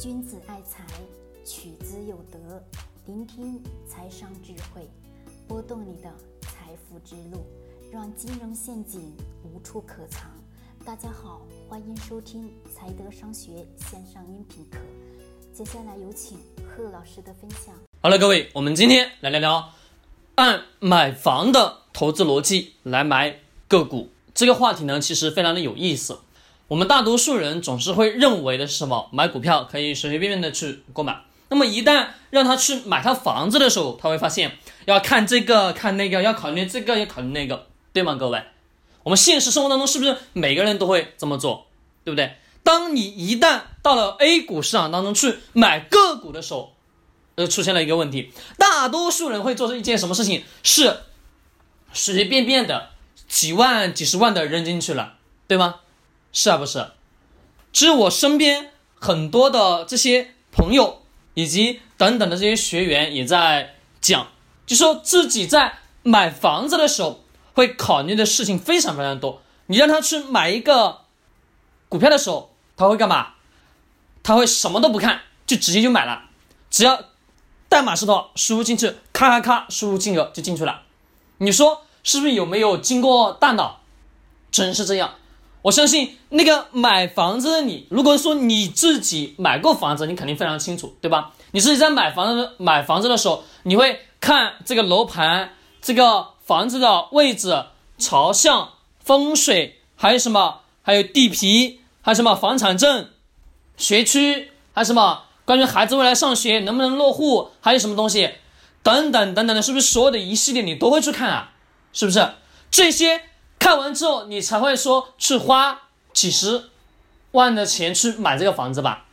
君子爱财，取之有德。聆听财商智慧，拨动你的财富之路，让金融陷阱无处可藏。大家好，欢迎收听财德商学线上音频课。接下来有请贺老师的分享。好了，各位，我们今天来聊聊按买房的投资逻辑来买个股这个话题呢，其实非常的有意思。我们大多数人总是会认为的是什么？买股票可以随随便便的去购买。那么一旦让他去买套房子的时候，他会发现要看这个看那个，要考虑这个要考虑那个，对吗？各位，我们现实生活当中是不是每个人都会这么做？对不对？当你一旦到了 A 股市场当中去买个股的时候，呃，出现了一个问题，大多数人会做出一件什么事情？是随随便便的几万、几十万的扔进去了，对吗？是啊，不是？其实我身边很多的这些朋友以及等等的这些学员也在讲，就说自己在买房子的时候会考虑的事情非常非常多。你让他去买一个股票的时候，他会干嘛？他会什么都不看，就直接就买了，只要代码是多少，输入进去，咔咔咔，输入金额就进去了。你说是不是有没有经过大脑？真是这样。我相信那个买房子的你，如果说你自己买过房子，你肯定非常清楚，对吧？你自己在买房子买房子的时候，你会看这个楼盘、这个房子的位置、朝向、风水，还有什么？还有地皮，还有什么房产证、学区，还有什么？关于孩子未来上学能不能落户，还有什么东西？等等等等的，是不是所有的一系列你都会去看啊？是不是这些？看完之后，你才会说去花几十万的钱去买这个房子吧，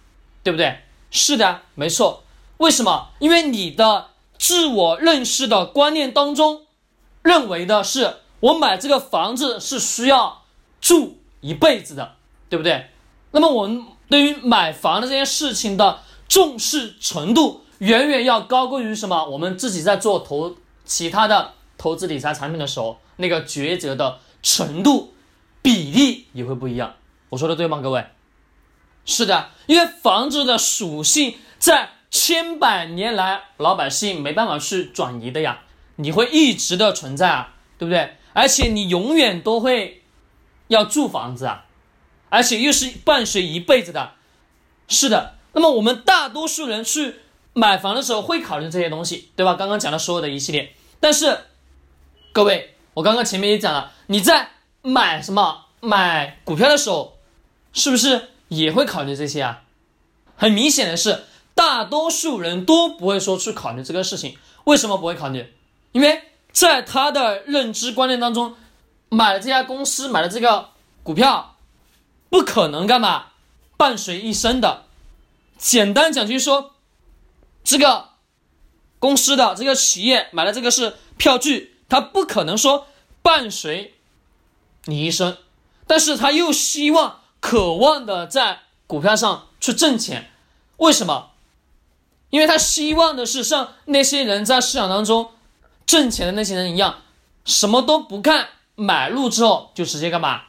对不对？是的，没错。为什么？因为你的自我认识的观念当中，认为的是我买这个房子是需要住一辈子的，对不对？那么我们对于买房的这件事情的重视程度，远远要高过于什么？我们自己在做投其他的投资理财产品的时候，那个抉择的。程度、比例也会不一样，我说的对吗，各位？是的，因为房子的属性在千百年来老百姓没办法去转移的呀，你会一直的存在啊，对不对？而且你永远都会要住房子啊，而且又是伴随一辈子的。是的，那么我们大多数人去买房的时候会考虑这些东西，对吧？刚刚讲的所有的一系列，但是各位。我刚刚前面也讲了，你在买什么买股票的时候，是不是也会考虑这些啊？很明显的是，大多数人都不会说去考虑这个事情。为什么不会考虑？因为在他的认知观念当中，买了这家公司，买了这个股票，不可能干嘛伴随一生的。简单讲就是说，这个公司的这个企业买了这个是票据。他不可能说伴随你一生，但是他又希望、渴望的在股票上去挣钱。为什么？因为他希望的是像那些人在市场当中挣钱的那些人一样，什么都不看，买入之后就直接干嘛？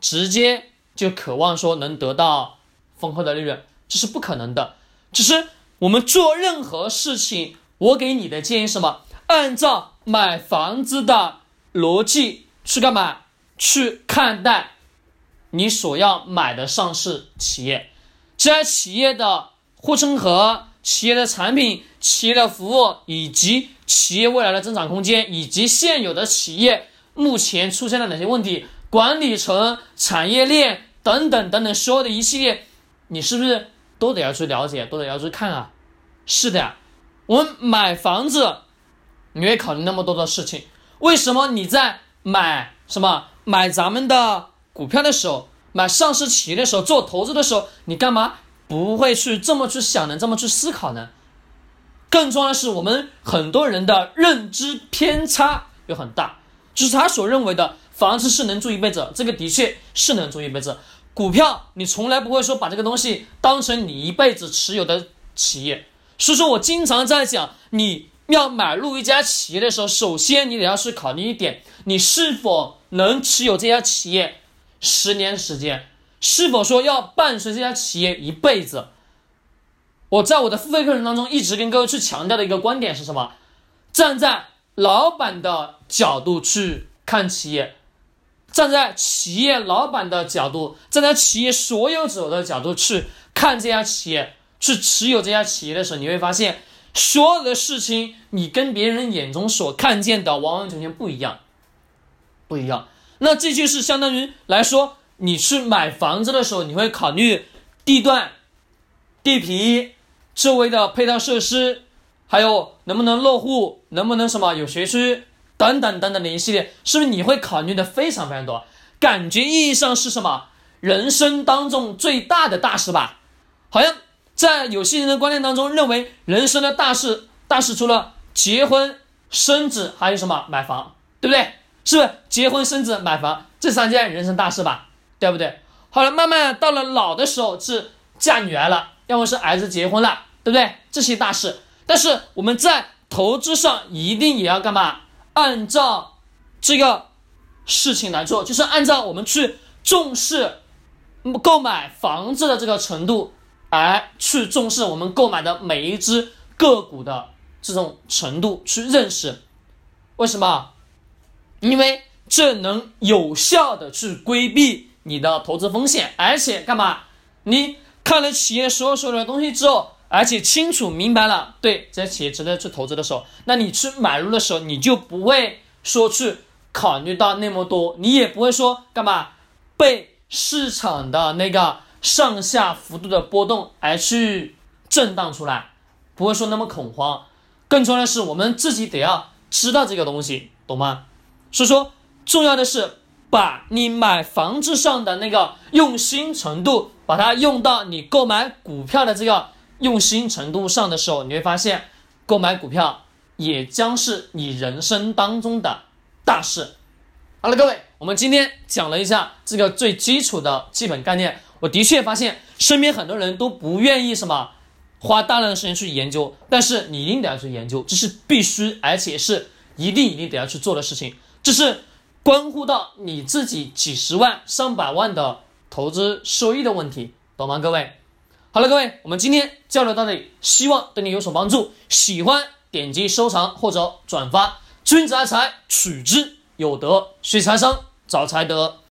直接就渴望说能得到丰厚的利润，这是不可能的。只是我们做任何事情，我给你的建议是什么？按照。买房子的逻辑去干嘛？去看待你所要买的上市企业，这家企业的护城河、企业的产品、企业的服务，以及企业未来的增长空间，以及现有的企业目前出现了哪些问题，管理层、产业链等等等等，所有的一系列，你是不是都得要去了解，都得要去看啊？是的呀，我们买房子。你会考虑那么多的事情，为什么你在买什么买咱们的股票的时候，买上市企业的时候，做投资的时候，你干嘛不会去这么去想呢？这么去思考呢？更重要的是，我们很多人的认知偏差又很大，就是他所认为的房子是能住一辈子，这个的确是能住一辈子。股票你从来不会说把这个东西当成你一辈子持有的企业，所以说我经常在讲你。要买入一家企业的时候，首先你得要去考虑一点：你是否能持有这家企业十年时间？是否说要伴随这家企业一辈子？我在我的付费课程当中一直跟各位去强调的一个观点是什么？站在老板的角度去看企业，站在企业老板的角度，站在企业所有者的角度去看这家企业，去持有这家企业的时候，你会发现，所有的事情你跟别人眼中所看见的完完全全不一样，不一样。那这就是相当于来说，你去买房子的时候，你会考虑地段、地皮。周围的配套设施，还有能不能落户，能不能什么有学区等等等等的一系列，是不是你会考虑的非常非常多？感觉意义上是什么？人生当中最大的大事吧？好像在有些人的观念当中，认为人生的大事，大事除了结婚、生子，还有什么？买房，对不对？是结婚、生子、买房这三件人生大事吧？对不对？好了，慢慢到了老的时候是嫁女儿了，要么是儿子结婚了。对不对？这些大事，但是我们在投资上一定也要干嘛？按照这个事情来做，就是按照我们去重视购买房子的这个程度，而去重视我们购买的每一只个股的这种程度去认识。为什么？因为这能有效的去规避你的投资风险，而且干嘛？你看了企业所有所有的东西之后。而且清楚明白了，对这些企业值得去投资的时候，那你去买入的时候，你就不会说去考虑到那么多，你也不会说干嘛被市场的那个上下幅度的波动而去震荡出来，不会说那么恐慌。更重要的是，我们自己得要知道这个东西，懂吗？所以说，重要的是把你买房子上的那个用心程度，把它用到你购买股票的这个。用心程度上的时候，你会发现，购买股票也将是你人生当中的大事。好了，各位，我们今天讲了一下这个最基础的基本概念。我的确发现身边很多人都不愿意什么花大量的时间去研究，但是你一定得要去研究，这是必须，而且是一定一定得要去做的事情。这是关乎到你自己几十万、上百万的投资收益的问题，懂吗，各位？好了，各位，我们今天交流到这里，希望对你有所帮助。喜欢点击收藏或者转发。君子爱财，取之有德；学财商，找财德。